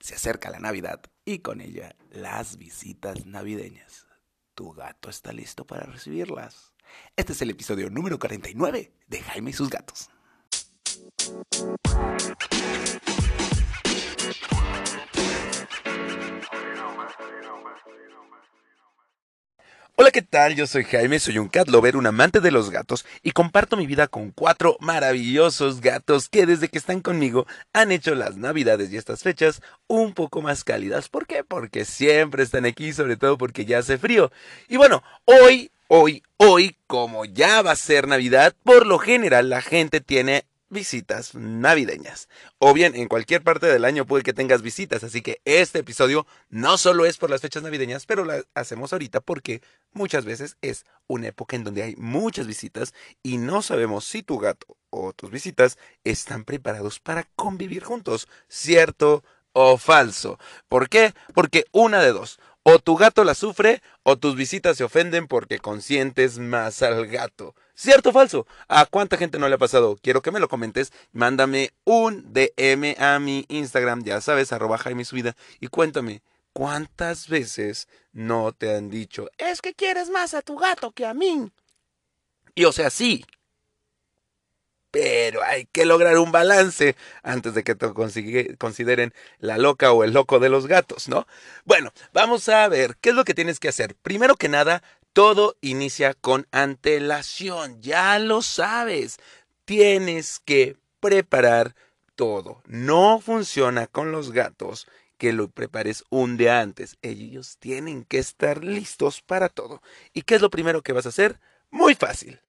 Se acerca la Navidad y con ella las visitas navideñas. ¿Tu gato está listo para recibirlas? Este es el episodio número 49 de Jaime y sus gatos. Hola, ¿qué tal? Yo soy Jaime, soy un cat lover, un amante de los gatos y comparto mi vida con cuatro maravillosos gatos que desde que están conmigo han hecho las navidades y estas fechas un poco más cálidas. ¿Por qué? Porque siempre están aquí, sobre todo porque ya hace frío. Y bueno, hoy, hoy, hoy, como ya va a ser Navidad, por lo general la gente tiene visitas navideñas. O bien, en cualquier parte del año puede que tengas visitas, así que este episodio no solo es por las fechas navideñas, pero lo hacemos ahorita porque muchas veces es una época en donde hay muchas visitas y no sabemos si tu gato o tus visitas están preparados para convivir juntos, cierto o falso. ¿Por qué? Porque una de dos, o tu gato la sufre o tus visitas se ofenden porque consientes más al gato. ¿Cierto o falso? ¿A cuánta gente no le ha pasado? Quiero que me lo comentes. Mándame un DM a mi Instagram, ya sabes, arroba Jaime y cuéntame, ¿cuántas veces no te han dicho, es que quieres más a tu gato que a mí? Y o sea, sí, pero hay que lograr un balance antes de que te consideren la loca o el loco de los gatos, ¿no? Bueno, vamos a ver qué es lo que tienes que hacer. Primero que nada, todo inicia con antelación, ya lo sabes. Tienes que preparar todo. No funciona con los gatos que lo prepares un día antes. Ellos tienen que estar listos para todo. ¿Y qué es lo primero que vas a hacer? Muy fácil.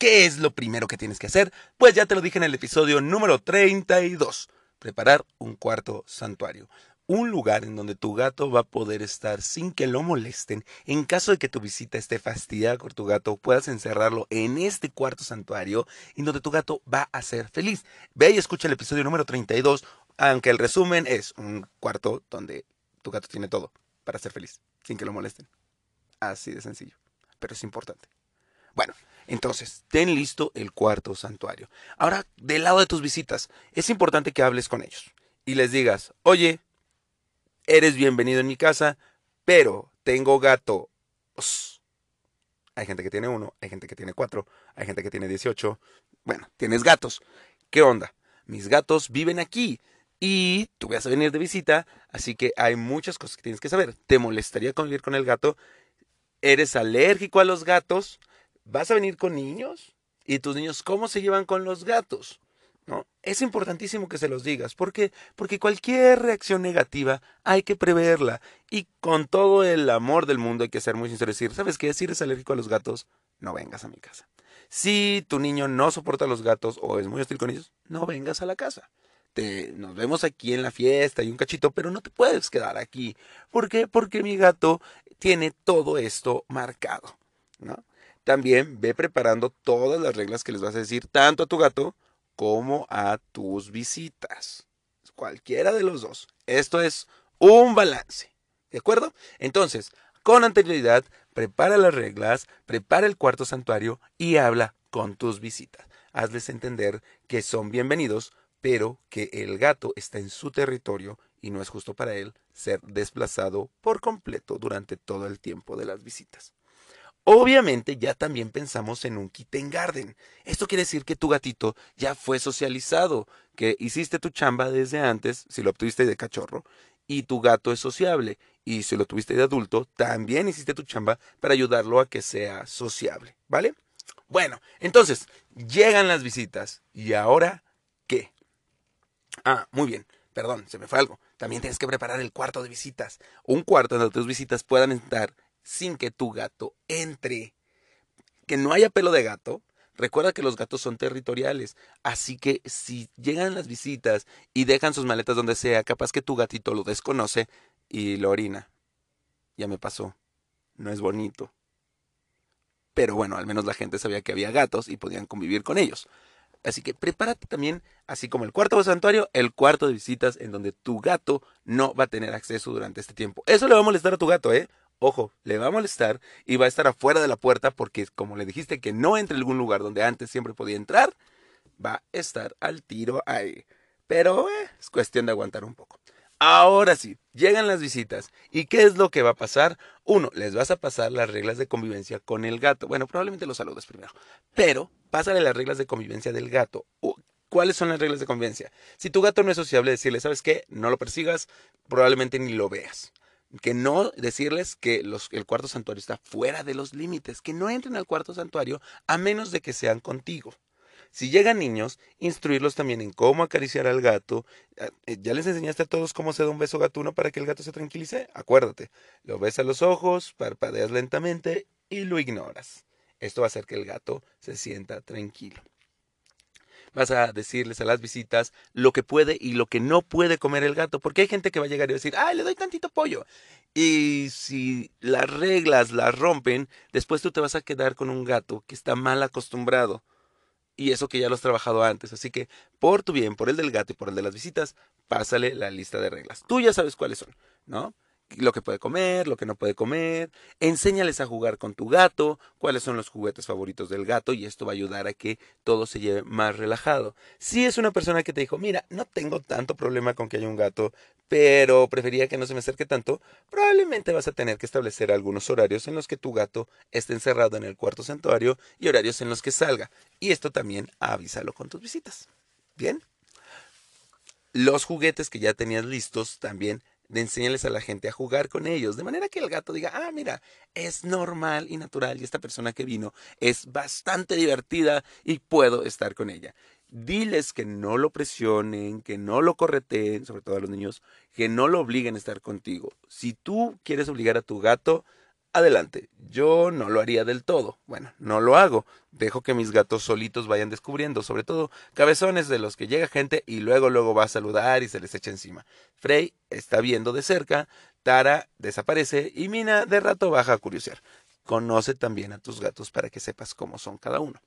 ¿Qué es lo primero que tienes que hacer? Pues ya te lo dije en el episodio número 32. Preparar un cuarto santuario. Un lugar en donde tu gato va a poder estar sin que lo molesten. En caso de que tu visita esté fastidiada con tu gato, puedas encerrarlo en este cuarto santuario en donde tu gato va a ser feliz. Ve y escucha el episodio número 32, aunque el resumen es un cuarto donde tu gato tiene todo para ser feliz, sin que lo molesten. Así de sencillo, pero es importante. Bueno, entonces, ten listo el cuarto santuario. Ahora, del lado de tus visitas, es importante que hables con ellos y les digas, oye, eres bienvenido en mi casa, pero tengo gato. Hay gente que tiene uno, hay gente que tiene cuatro, hay gente que tiene dieciocho. Bueno, tienes gatos. ¿Qué onda? Mis gatos viven aquí y tú vas a venir de visita, así que hay muchas cosas que tienes que saber. ¿Te molestaría convivir con el gato? ¿Eres alérgico a los gatos? ¿Vas a venir con niños? ¿Y tus niños cómo se llevan con los gatos? ¿No? Es importantísimo que se los digas. ¿Por qué? Porque cualquier reacción negativa hay que preverla. Y con todo el amor del mundo hay que ser muy sincero y decir, ¿sabes qué? Si eres alérgico a los gatos, no vengas a mi casa. Si tu niño no soporta a los gatos o es muy hostil con ellos, no vengas a la casa. Te, nos vemos aquí en la fiesta y un cachito, pero no te puedes quedar aquí. ¿Por qué? Porque mi gato tiene todo esto marcado. ¿no? También ve preparando todas las reglas que les vas a decir tanto a tu gato como a tus visitas. Cualquiera de los dos. Esto es un balance. ¿De acuerdo? Entonces, con anterioridad, prepara las reglas, prepara el cuarto santuario y habla con tus visitas. Hazles entender que son bienvenidos, pero que el gato está en su territorio y no es justo para él ser desplazado por completo durante todo el tiempo de las visitas. Obviamente ya también pensamos en un kitten garden. Esto quiere decir que tu gatito ya fue socializado, que hiciste tu chamba desde antes, si lo obtuviste de cachorro, y tu gato es sociable. Y si lo tuviste de adulto, también hiciste tu chamba para ayudarlo a que sea sociable, ¿vale? Bueno, entonces, llegan las visitas. ¿Y ahora qué? Ah, muy bien, perdón, se me fue algo. También tienes que preparar el cuarto de visitas. Un cuarto donde tus visitas puedan estar sin que tu gato entre. Que no haya pelo de gato. Recuerda que los gatos son territoriales, así que si llegan las visitas y dejan sus maletas donde sea, capaz que tu gatito lo desconoce y lo orina. Ya me pasó. No es bonito. Pero bueno, al menos la gente sabía que había gatos y podían convivir con ellos. Así que prepárate también, así como el cuarto de santuario, el cuarto de visitas en donde tu gato no va a tener acceso durante este tiempo. Eso le va a molestar a tu gato, ¿eh? Ojo, le va a molestar y va a estar afuera de la puerta porque como le dijiste que no entre en algún lugar donde antes siempre podía entrar, va a estar al tiro ahí. Pero eh, es cuestión de aguantar un poco. Ahora sí, llegan las visitas. ¿Y qué es lo que va a pasar? Uno, les vas a pasar las reglas de convivencia con el gato. Bueno, probablemente los saludes primero. Pero, pásale las reglas de convivencia del gato. ¿Cuáles son las reglas de convivencia? Si tu gato no es sociable, decirle, ¿sabes qué? No lo persigas, probablemente ni lo veas. Que no decirles que los, el cuarto santuario está fuera de los límites, que no entren al cuarto santuario a menos de que sean contigo. Si llegan niños, instruirlos también en cómo acariciar al gato. Ah, eh, ¿Ya les enseñaste a todos cómo se da un beso gatuno para que el gato se tranquilice? Acuérdate, lo ves a los ojos, parpadeas lentamente y lo ignoras. Esto va a hacer que el gato se sienta tranquilo. Vas a decirles a las visitas lo que puede y lo que no puede comer el gato, porque hay gente que va a llegar y a decir, ¡ay, le doy tantito pollo! Y si las reglas las rompen, después tú te vas a quedar con un gato que está mal acostumbrado y eso que ya lo has trabajado antes. Así que por tu bien, por el del gato y por el de las visitas, pásale la lista de reglas. Tú ya sabes cuáles son, ¿no? Lo que puede comer, lo que no puede comer. Enséñales a jugar con tu gato, cuáles son los juguetes favoritos del gato y esto va a ayudar a que todo se lleve más relajado. Si es una persona que te dijo, mira, no tengo tanto problema con que haya un gato, pero prefería que no se me acerque tanto, probablemente vas a tener que establecer algunos horarios en los que tu gato esté encerrado en el cuarto santuario y horarios en los que salga. Y esto también avísalo con tus visitas. Bien. Los juguetes que ya tenías listos también de enseñarles a la gente a jugar con ellos, de manera que el gato diga, ah, mira, es normal y natural y esta persona que vino es bastante divertida y puedo estar con ella. Diles que no lo presionen, que no lo correteen, sobre todo a los niños, que no lo obliguen a estar contigo. Si tú quieres obligar a tu gato, adelante. Yo no lo haría del todo. Bueno, no lo hago. Dejo que mis gatos solitos vayan descubriendo, sobre todo cabezones de los que llega gente y luego luego va a saludar y se les echa encima. Frey está viendo de cerca, Tara desaparece y Mina de rato baja a curiosear. Conoce también a tus gatos para que sepas cómo son cada uno.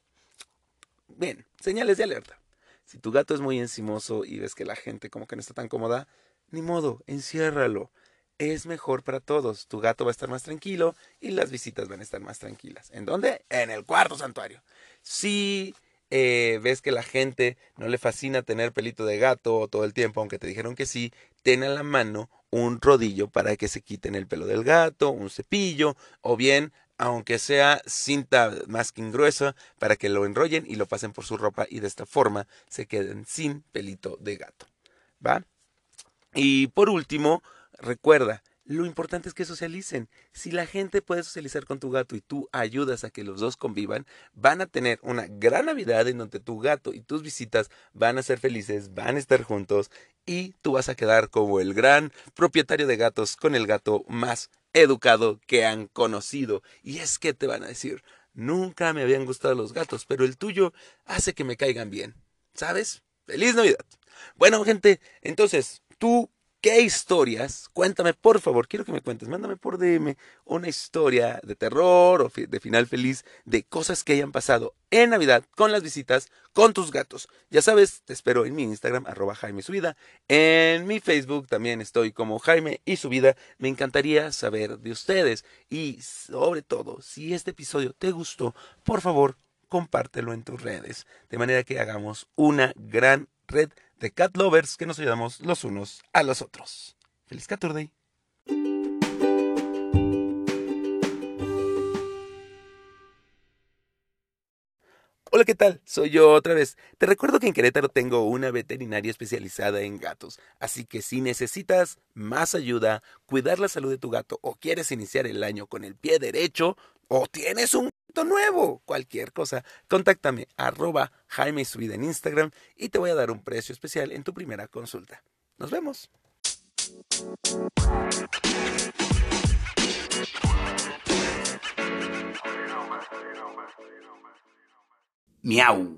Bien, señales de alerta. Si tu gato es muy encimoso y ves que la gente como que no está tan cómoda, ni modo, enciérralo es mejor para todos. Tu gato va a estar más tranquilo y las visitas van a estar más tranquilas. ¿En dónde? En el cuarto santuario. Si eh, ves que la gente no le fascina tener pelito de gato todo el tiempo, aunque te dijeron que sí, ten a la mano un rodillo para que se quiten el pelo del gato, un cepillo, o bien, aunque sea cinta masking gruesa, para que lo enrollen y lo pasen por su ropa y de esta forma se queden sin pelito de gato. ¿Va? Y por último, Recuerda, lo importante es que socialicen. Si la gente puede socializar con tu gato y tú ayudas a que los dos convivan, van a tener una gran Navidad en donde tu gato y tus visitas van a ser felices, van a estar juntos y tú vas a quedar como el gran propietario de gatos con el gato más educado que han conocido. Y es que te van a decir, nunca me habían gustado los gatos, pero el tuyo hace que me caigan bien. ¿Sabes? ¡Feliz Navidad! Bueno, gente, entonces, tú ¿Qué historias? Cuéntame, por favor, quiero que me cuentes. Mándame por DM una historia de terror o de final feliz de cosas que hayan pasado en Navidad con las visitas con tus gatos. Ya sabes, te espero en mi Instagram, arroba Jaime. En mi Facebook también estoy como Jaime y Subida. Me encantaría saber de ustedes. Y sobre todo, si este episodio te gustó, por favor, compártelo en tus redes. De manera que hagamos una gran red de cat lovers que nos ayudamos los unos a los otros. ¡Feliz Caturday! Hola, ¿qué tal? Soy yo otra vez. Te recuerdo que en Querétaro tengo una veterinaria especializada en gatos, así que si necesitas más ayuda, cuidar la salud de tu gato o quieres iniciar el año con el pie derecho o tienes un nuevo, cualquier cosa, contáctame arroba Jaime Subida en Instagram y te voy a dar un precio especial en tu primera consulta. Nos vemos. Miau.